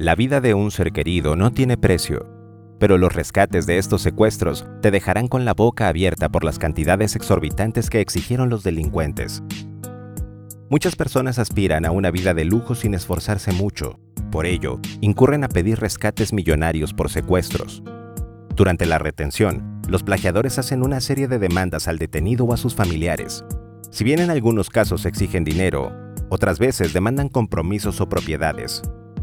La vida de un ser querido no tiene precio, pero los rescates de estos secuestros te dejarán con la boca abierta por las cantidades exorbitantes que exigieron los delincuentes. Muchas personas aspiran a una vida de lujo sin esforzarse mucho. Por ello, incurren a pedir rescates millonarios por secuestros. Durante la retención, los plagiadores hacen una serie de demandas al detenido o a sus familiares. Si bien en algunos casos exigen dinero, otras veces demandan compromisos o propiedades,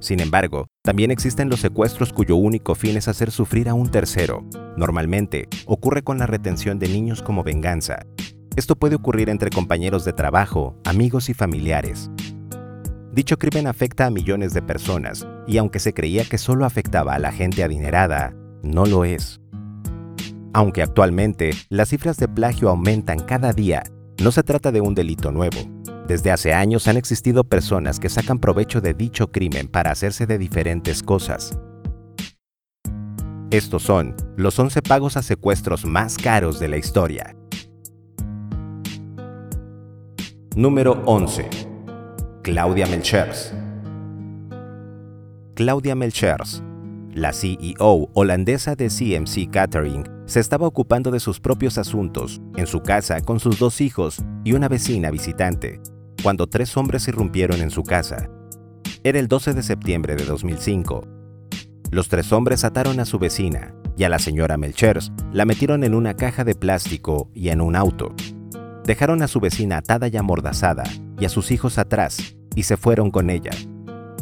sin embargo, también existen los secuestros cuyo único fin es hacer sufrir a un tercero. Normalmente, ocurre con la retención de niños como venganza. Esto puede ocurrir entre compañeros de trabajo, amigos y familiares. Dicho crimen afecta a millones de personas, y aunque se creía que solo afectaba a la gente adinerada, no lo es. Aunque actualmente las cifras de plagio aumentan cada día, no se trata de un delito nuevo. Desde hace años han existido personas que sacan provecho de dicho crimen para hacerse de diferentes cosas. Estos son los 11 pagos a secuestros más caros de la historia. Número 11. Claudia Melchers. Claudia Melchers, la CEO holandesa de CMC Catering, se estaba ocupando de sus propios asuntos en su casa con sus dos hijos y una vecina visitante, cuando tres hombres irrumpieron en su casa. Era el 12 de septiembre de 2005. Los tres hombres ataron a su vecina y a la señora Melchers la metieron en una caja de plástico y en un auto. Dejaron a su vecina atada y amordazada y a sus hijos atrás y se fueron con ella.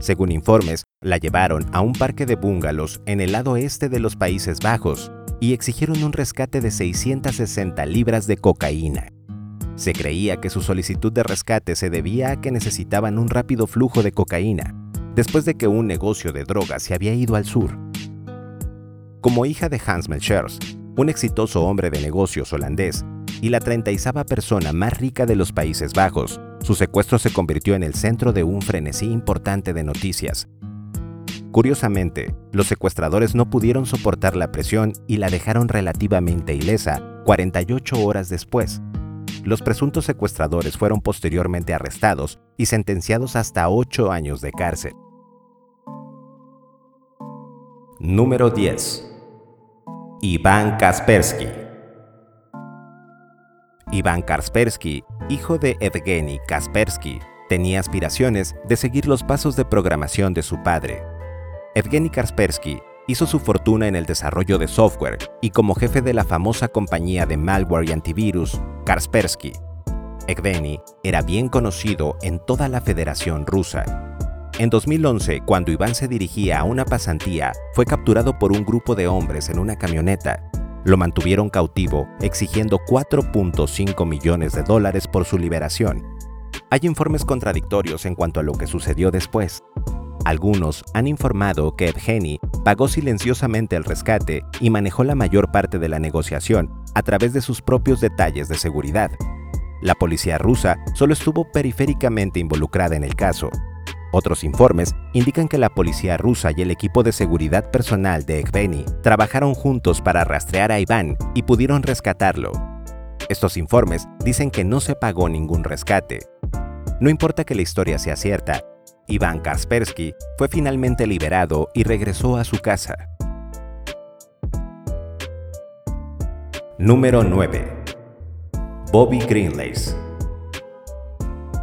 Según informes, la llevaron a un parque de búngalos en el lado este de los Países Bajos y exigieron un rescate de 660 libras de cocaína. Se creía que su solicitud de rescate se debía a que necesitaban un rápido flujo de cocaína, después de que un negocio de drogas se había ido al sur. Como hija de Hans Melchers, un exitoso hombre de negocios holandés y la 36 persona más rica de los Países Bajos, su secuestro se convirtió en el centro de un frenesí importante de noticias. Curiosamente, los secuestradores no pudieron soportar la presión y la dejaron relativamente ilesa 48 horas después, los presuntos secuestradores fueron posteriormente arrestados y sentenciados hasta ocho años de cárcel. Número 10. Iván Kaspersky. Iván Kaspersky, hijo de Evgeny Kaspersky, tenía aspiraciones de seguir los pasos de programación de su padre. Evgeny Kaspersky hizo su fortuna en el desarrollo de software y como jefe de la famosa compañía de malware y antivirus, Kaspersky. Evgeny era bien conocido en toda la Federación Rusa. En 2011, cuando Iván se dirigía a una pasantía, fue capturado por un grupo de hombres en una camioneta. Lo mantuvieron cautivo, exigiendo 4.5 millones de dólares por su liberación. Hay informes contradictorios en cuanto a lo que sucedió después. Algunos han informado que Evgeny pagó silenciosamente el rescate y manejó la mayor parte de la negociación a través de sus propios detalles de seguridad. La policía rusa solo estuvo periféricamente involucrada en el caso. Otros informes indican que la policía rusa y el equipo de seguridad personal de Evgeny trabajaron juntos para rastrear a Iván y pudieron rescatarlo. Estos informes dicen que no se pagó ningún rescate. No importa que la historia sea cierta, Iván Kaspersky fue finalmente liberado y regresó a su casa. Número 9. Bobby Greenlace.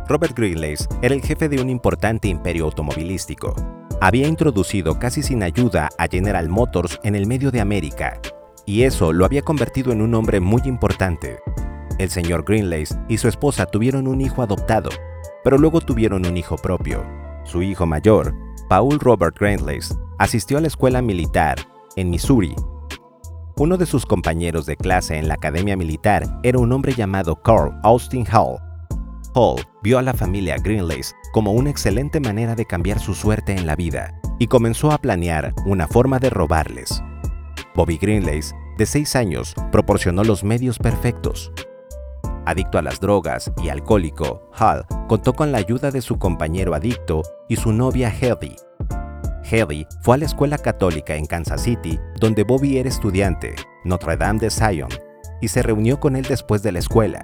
Robert Greenlace era el jefe de un importante imperio automovilístico. Había introducido casi sin ayuda a General Motors en el medio de América, y eso lo había convertido en un hombre muy importante. El señor Greenlace y su esposa tuvieron un hijo adoptado, pero luego tuvieron un hijo propio, su hijo mayor, Paul Robert Greenlace, asistió a la escuela militar en Missouri. Uno de sus compañeros de clase en la academia militar era un hombre llamado Carl Austin Hall. Hall vio a la familia Greenlace como una excelente manera de cambiar su suerte en la vida y comenzó a planear una forma de robarles. Bobby Greenlace, de 6 años, proporcionó los medios perfectos, Adicto a las drogas y alcohólico, Hall contó con la ayuda de su compañero adicto y su novia Heathy. Heathy fue a la escuela católica en Kansas City, donde Bobby era estudiante, Notre Dame de Zion, y se reunió con él después de la escuela.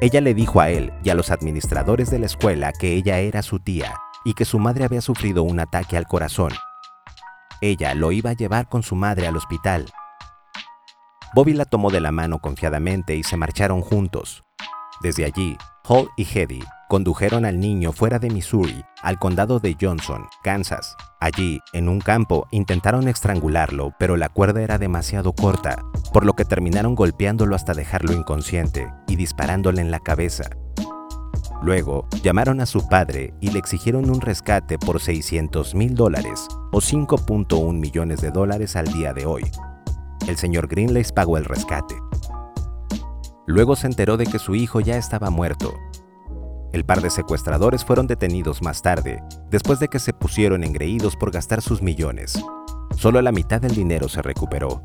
Ella le dijo a él y a los administradores de la escuela que ella era su tía y que su madre había sufrido un ataque al corazón. ella lo iba a llevar con su madre al hospital. Bobby la tomó de la mano confiadamente y se marcharon juntos. Desde allí, Hall y Hedy condujeron al niño fuera de Missouri al condado de Johnson, Kansas. Allí, en un campo, intentaron estrangularlo, pero la cuerda era demasiado corta, por lo que terminaron golpeándolo hasta dejarlo inconsciente y disparándole en la cabeza. Luego, llamaron a su padre y le exigieron un rescate por 600 mil dólares o 5.1 millones de dólares al día de hoy. El señor Green les pagó el rescate. Luego se enteró de que su hijo ya estaba muerto el par de secuestradores fueron detenidos más tarde, después de que se pusieron engreídos por gastar sus millones. Solo la mitad del dinero se recuperó.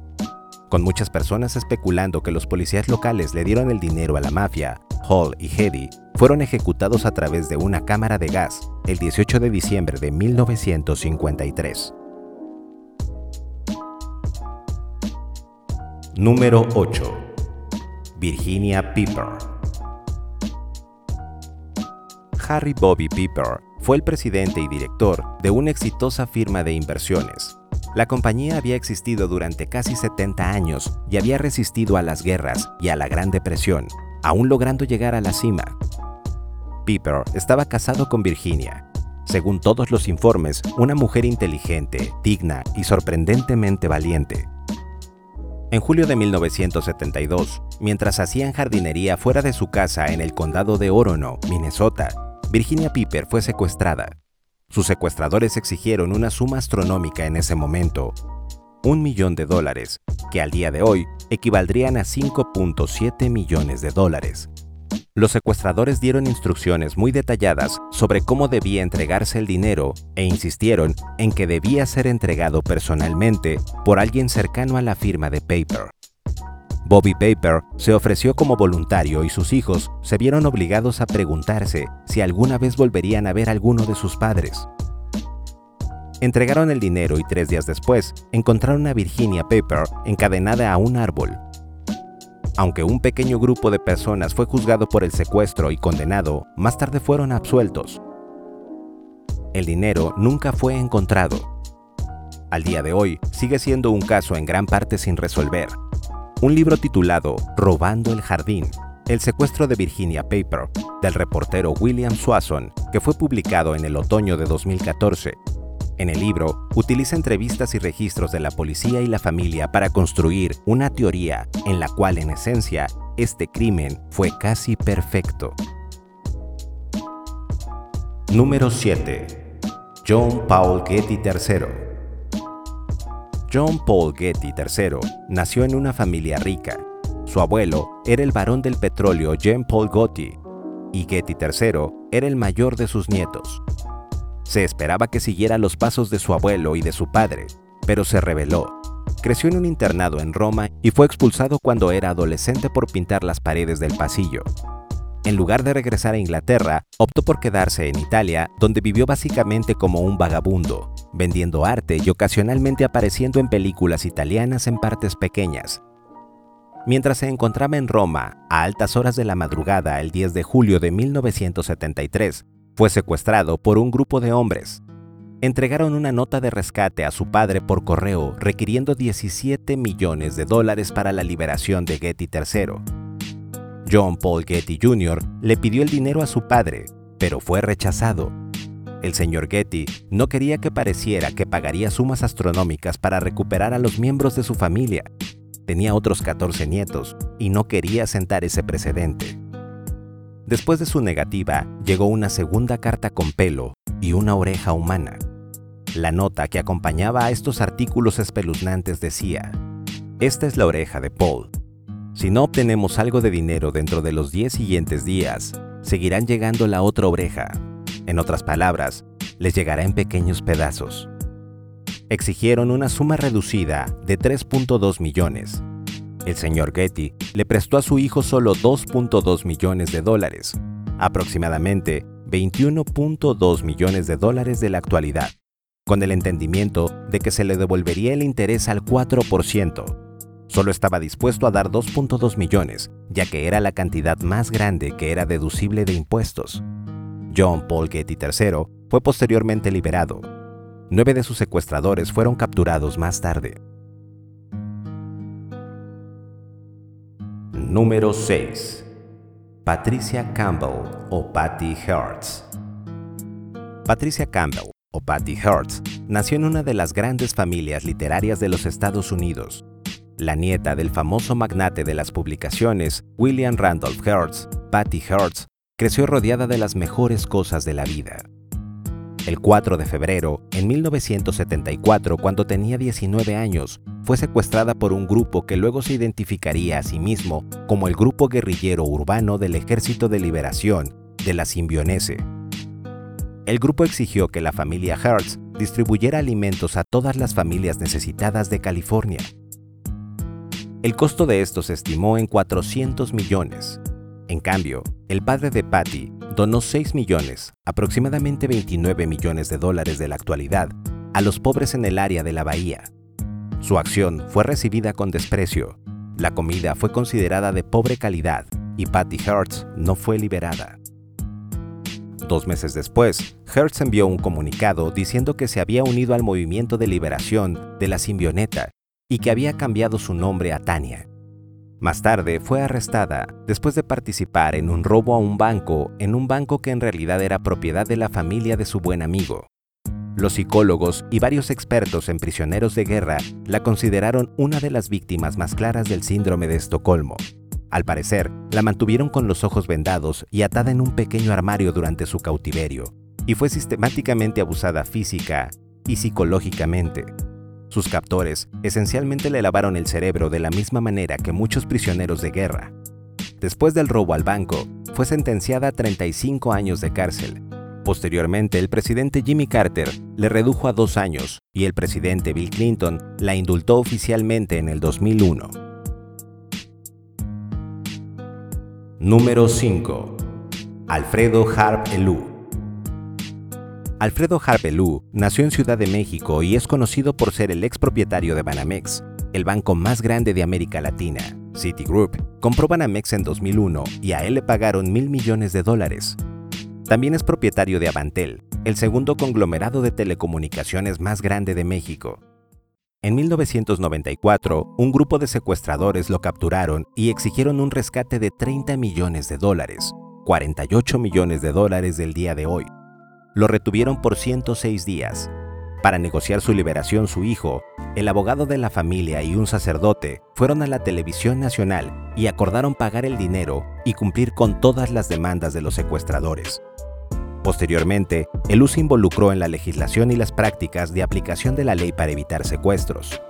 Con muchas personas especulando que los policías locales le dieron el dinero a la mafia, Hall y Hedy fueron ejecutados a través de una cámara de gas el 18 de diciembre de 1953. Número 8. Virginia Piper Harry Bobby Piper fue el presidente y director de una exitosa firma de inversiones. La compañía había existido durante casi 70 años y había resistido a las guerras y a la Gran Depresión, aún logrando llegar a la cima. Piper estaba casado con Virginia. Según todos los informes, una mujer inteligente, digna y sorprendentemente valiente. En julio de 1972, mientras hacían jardinería fuera de su casa en el condado de Orono, Minnesota, Virginia Piper fue secuestrada. Sus secuestradores exigieron una suma astronómica en ese momento, un millón de dólares, que al día de hoy equivaldrían a 5.7 millones de dólares. Los secuestradores dieron instrucciones muy detalladas sobre cómo debía entregarse el dinero e insistieron en que debía ser entregado personalmente por alguien cercano a la firma de Paper. Bobby Paper se ofreció como voluntario y sus hijos se vieron obligados a preguntarse si alguna vez volverían a ver a alguno de sus padres. Entregaron el dinero y tres días después encontraron a Virginia Paper encadenada a un árbol. Aunque un pequeño grupo de personas fue juzgado por el secuestro y condenado, más tarde fueron absueltos. El dinero nunca fue encontrado. Al día de hoy sigue siendo un caso en gran parte sin resolver, un libro titulado Robando el Jardín, el secuestro de Virginia Paper, del reportero William Swanson, que fue publicado en el otoño de 2014. En el libro, utiliza entrevistas y registros de la policía y la familia para construir una teoría en la cual, en esencia, este crimen fue casi perfecto. Número 7. John Paul Getty III John Paul Getty III nació en una familia rica. Su abuelo era el barón del petróleo Jean Paul Getty y Getty III era el mayor de sus nietos. Se esperaba que siguiera los pasos de su abuelo y de su padre, pero se rebeló. Creció en un internado en Roma y fue expulsado cuando era adolescente por pintar las paredes del pasillo. En lugar de regresar a Inglaterra, optó por quedarse en Italia, donde vivió básicamente como un vagabundo, vendiendo arte y ocasionalmente apareciendo en películas italianas en partes pequeñas. Mientras se encontraba en Roma, a altas horas de la madrugada el 10 de julio de 1973, fue secuestrado por un grupo de hombres. Entregaron una nota de rescate a su padre por correo requiriendo 17 millones de dólares para la liberación de Getty III. John Paul Getty Jr. le pidió el dinero a su padre, pero fue rechazado el señor Getty no quería que pareciera que pagaría sumas astronómicas para recuperar a los miembros de su familia. Tenía otros 14 nietos y no quería sentar ese precedente. Después de su negativa, llegó una segunda carta con pelo y una oreja humana. La nota que acompañaba a estos artículos espeluznantes decía, Esta es la oreja de Paul. Si no obtenemos algo de dinero dentro de los 10 siguientes días, seguirán llegando la otra oreja, en otras palabras, les llegará en pequeños pedazos. Exigieron una suma reducida de 3.2 millones. El señor Getty le prestó a su hijo solo 2.2 millones de dólares, aproximadamente 21.2 millones de dólares de la actualidad, con el entendimiento de que se le devolvería el interés al 4%. Solo estaba dispuesto a dar 2.2 millones, ya que era la cantidad más grande que era deducible de impuestos. John Paul Getty III fue posteriormente liberado. Nueve de sus secuestradores fueron capturados más tarde. Número 6. Patricia Campbell o Patty Hertz. Patricia Campbell o Patty Hertz nació en una de las grandes familias literarias de los Estados Unidos. La nieta del famoso magnate de las publicaciones, William Randolph Hertz, Patty Hertz, creció rodeada de las mejores cosas de la vida. El 4 de febrero, en 1974, cuando tenía 19 años, fue secuestrada por un grupo que luego se identificaría a sí mismo como el Grupo Guerrillero Urbano del Ejército de Liberación de la Simbionese. El grupo exigió que la familia Hertz distribuyera alimentos a todas las familias necesitadas de California. El costo de esto se estimó en 400 millones. En cambio, el padre de Patty donó 6 millones, aproximadamente 29 millones de dólares de la actualidad, a los pobres en el área de la bahía. Su acción fue recibida con desprecio. La comida fue considerada de pobre calidad y Patty Hertz no fue liberada. Dos meses después, Hertz envió un comunicado diciendo que se había unido al movimiento de liberación de la simbioneta y que había cambiado su nombre a Tania. Más tarde fue arrestada después de participar en un robo a un banco, en un banco que en realidad era propiedad de la familia de su buen amigo. Los psicólogos y varios expertos en prisioneros de guerra la consideraron una de las víctimas más claras del síndrome de Estocolmo. Al parecer, la mantuvieron con los ojos vendados y atada en un pequeño armario durante su cautiverio, y fue sistemáticamente abusada física y psicológicamente, sus captores esencialmente le lavaron el cerebro de la misma manera que muchos prisioneros de guerra. Después del robo al banco, fue sentenciada a 35 años de cárcel. Posteriormente, el presidente Jimmy Carter le redujo a dos años y el presidente Bill Clinton la indultó oficialmente en el 2001. Número 5. Alfredo Harp Elú Alfredo Harpelú nació en Ciudad de México y es conocido por ser el expropietario de Banamex, el banco más grande de América Latina. Citigroup compró Banamex en 2001 y a él le pagaron mil millones de dólares. También es propietario de Avantel, el segundo conglomerado de telecomunicaciones más grande de México. En 1994, un grupo de secuestradores lo capturaron y exigieron un rescate de 30 millones de dólares, 48 millones de dólares del día de hoy, lo retuvieron por 106 días. Para negociar su liberación, su hijo, el abogado de la familia y un sacerdote fueron a la televisión nacional y acordaron pagar el dinero y cumplir con todas las demandas de los secuestradores. Posteriormente, el U se involucró en la legislación y las prácticas de aplicación de la ley para evitar secuestros.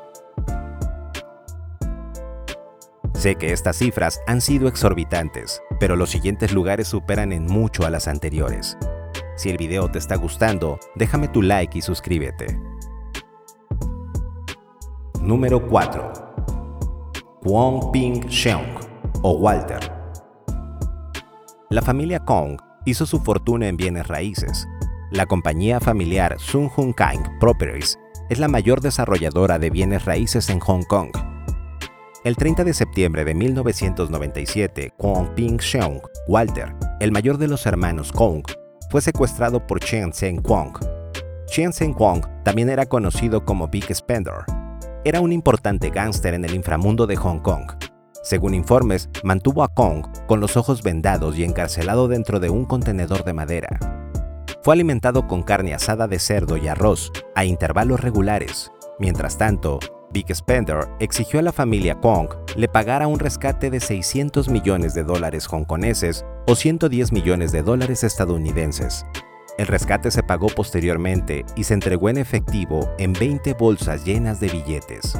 Sé que estas cifras han sido exorbitantes, pero los siguientes lugares superan en mucho a las anteriores. Si el video te está gustando, déjame tu like y suscríbete. Número 4. Kwong Ping Sheung o Walter. La familia Kong hizo su fortuna en bienes raíces. La compañía familiar Sun Hun Kang Properties es la mayor desarrolladora de bienes raíces en Hong Kong. El 30 de septiembre de 1997, Kwong Ping Sheung, Walter, el mayor de los hermanos Kong, fue secuestrado por Chen Zhen Kwong. Chen Zhen Kwong también era conocido como Big Spender. Era un importante gángster en el inframundo de Hong Kong. Según informes, mantuvo a Kong con los ojos vendados y encarcelado dentro de un contenedor de madera. Fue alimentado con carne asada de cerdo y arroz a intervalos regulares. Mientras tanto, Big Spender exigió a la familia Kong le pagara un rescate de 600 millones de dólares hongkoneses o 110 millones de dólares estadounidenses. El rescate se pagó posteriormente y se entregó en efectivo en 20 bolsas llenas de billetes.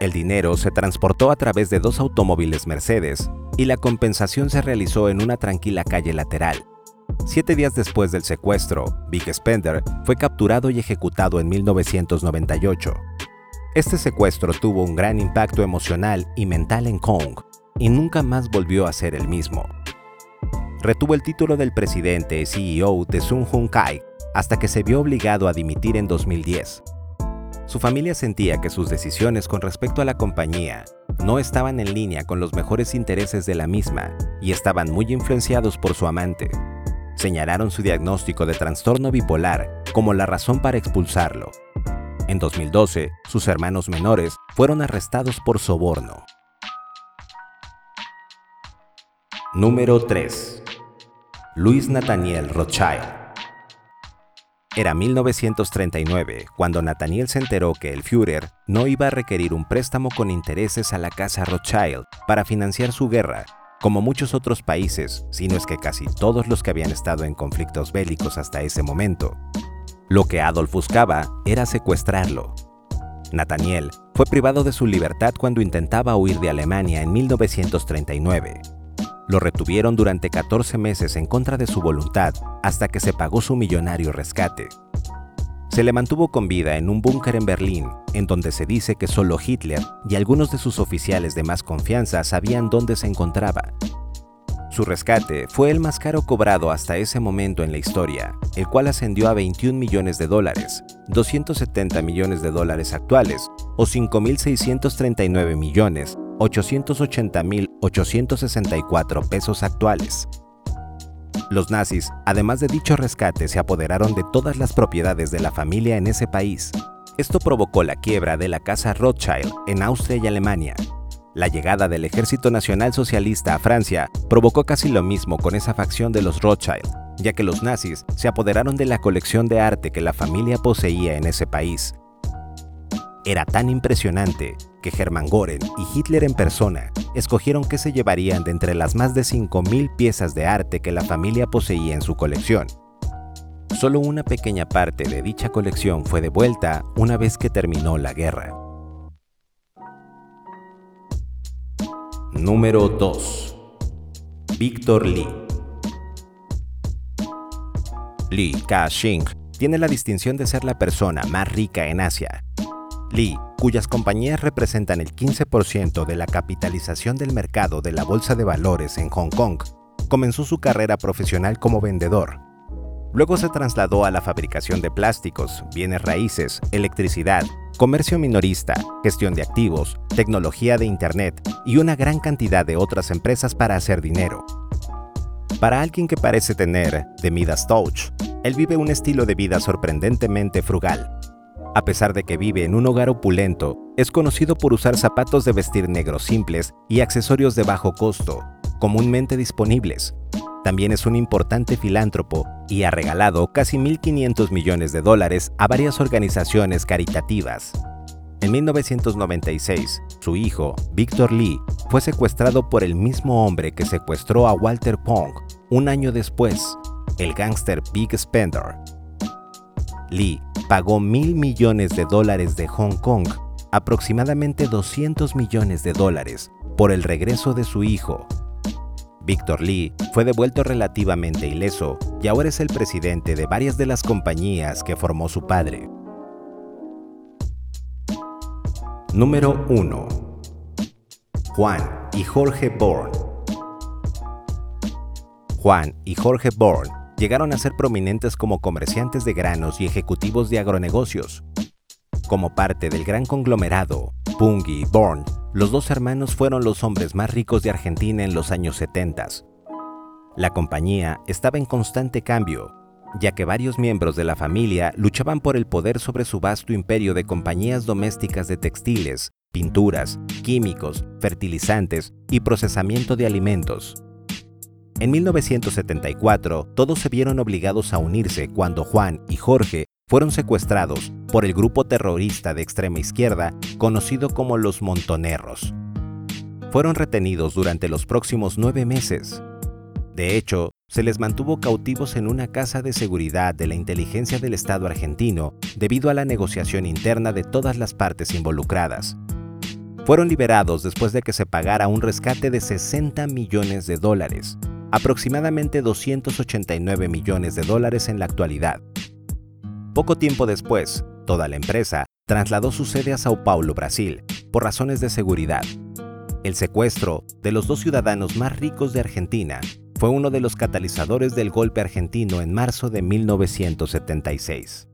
El dinero se transportó a través de dos automóviles Mercedes y la compensación se realizó en una tranquila calle lateral. Siete días después del secuestro, Big Spender fue capturado y ejecutado en 1998. Este secuestro tuvo un gran impacto emocional y mental en Kong y nunca más volvió a ser el mismo. Retuvo el título del presidente CEO de Sun Hun Kai hasta que se vio obligado a dimitir en 2010. Su familia sentía que sus decisiones con respecto a la compañía no estaban en línea con los mejores intereses de la misma y estaban muy influenciados por su amante. señalaron su diagnóstico de trastorno bipolar como la razón para expulsarlo. En 2012, sus hermanos menores fueron arrestados por soborno. Número 3. Luis Nathaniel Rothschild. Era 1939 cuando Nathaniel se enteró que el Führer no iba a requerir un préstamo con intereses a la casa Rothschild para financiar su guerra, como muchos otros países, sino es que casi todos los que habían estado en conflictos bélicos hasta ese momento. Lo que Adolf buscaba era secuestrarlo. Nathaniel fue privado de su libertad cuando intentaba huir de Alemania en 1939 lo retuvieron durante 14 meses en contra de su voluntad hasta que se pagó su millonario rescate. Se le mantuvo con vida en un búnker en Berlín, en donde se dice que solo Hitler y algunos de sus oficiales de más confianza sabían dónde se encontraba. Su rescate fue el más caro cobrado hasta ese momento en la historia, el cual ascendió a 21 millones de dólares, 270 millones de dólares actuales o 5.639 millones 880.864 pesos actuales. Los nazis, además de dicho rescate, se apoderaron de todas las propiedades de la familia en ese país. Esto provocó la quiebra de la casa Rothschild en Austria y Alemania. La llegada del Ejército Nacional Socialista a Francia provocó casi lo mismo con esa facción de los Rothschild, ya que los nazis se apoderaron de la colección de arte que la familia poseía en ese país. Era tan impresionante que Hermann Göring y Hitler en persona escogieron qué se llevarían de entre las más de 5.000 piezas de arte que la familia poseía en su colección. Solo una pequeña parte de dicha colección fue devuelta una vez que terminó la guerra. Número 2. Victor Lee. Lee Ka-shing tiene la distinción de ser la persona más rica en Asia Lee, cuyas compañías representan el 15% de la capitalización del mercado de la Bolsa de Valores en Hong Kong, comenzó su carrera profesional como vendedor. Luego se trasladó a la fabricación de plásticos, bienes raíces, electricidad, comercio minorista, gestión de activos, tecnología de Internet y una gran cantidad de otras empresas para hacer dinero. Para alguien que parece tener de Midas Touch, él vive un estilo de vida sorprendentemente frugal, a pesar de que vive en un hogar opulento, es conocido por usar zapatos de vestir negros simples y accesorios de bajo costo, comúnmente disponibles. También es un importante filántropo y ha regalado casi 1.500 millones de dólares a varias organizaciones caritativas. En 1996, su hijo, Victor Lee, fue secuestrado por el mismo hombre que secuestró a Walter Pong un año después, el gángster Big Spender. Lee pagó mil millones de dólares de Hong Kong, aproximadamente 200 millones de dólares, por el regreso de su hijo. Victor Lee fue devuelto relativamente ileso y ahora es el presidente de varias de las compañías que formó su padre. Número 1. Juan y Jorge Bourne. Juan y Jorge Bourne llegaron a ser prominentes como comerciantes de granos y ejecutivos de agronegocios. Como parte del gran conglomerado, Pungi y Born, los dos hermanos fueron los hombres más ricos de Argentina en los años 70. La compañía estaba en constante cambio, ya que varios miembros de la familia luchaban por el poder sobre su vasto imperio de compañías domésticas de textiles, pinturas, químicos, fertilizantes y procesamiento de alimentos. En 1974, todos se vieron obligados a unirse cuando Juan y Jorge fueron secuestrados por el grupo terrorista de extrema izquierda conocido como los Montoneros. Fueron retenidos durante los próximos nueve meses. De hecho, se les mantuvo cautivos en una casa de seguridad de la inteligencia del Estado argentino debido a la negociación interna de todas las partes involucradas. Fueron liberados después de que se pagara un rescate de 60 millones de dólares, aproximadamente 289 millones de dólares en la actualidad. Poco tiempo después, toda la empresa trasladó su sede a Sao Paulo, Brasil, por razones de seguridad. El secuestro de los dos ciudadanos más ricos de Argentina fue uno de los catalizadores del golpe argentino en marzo de 1976.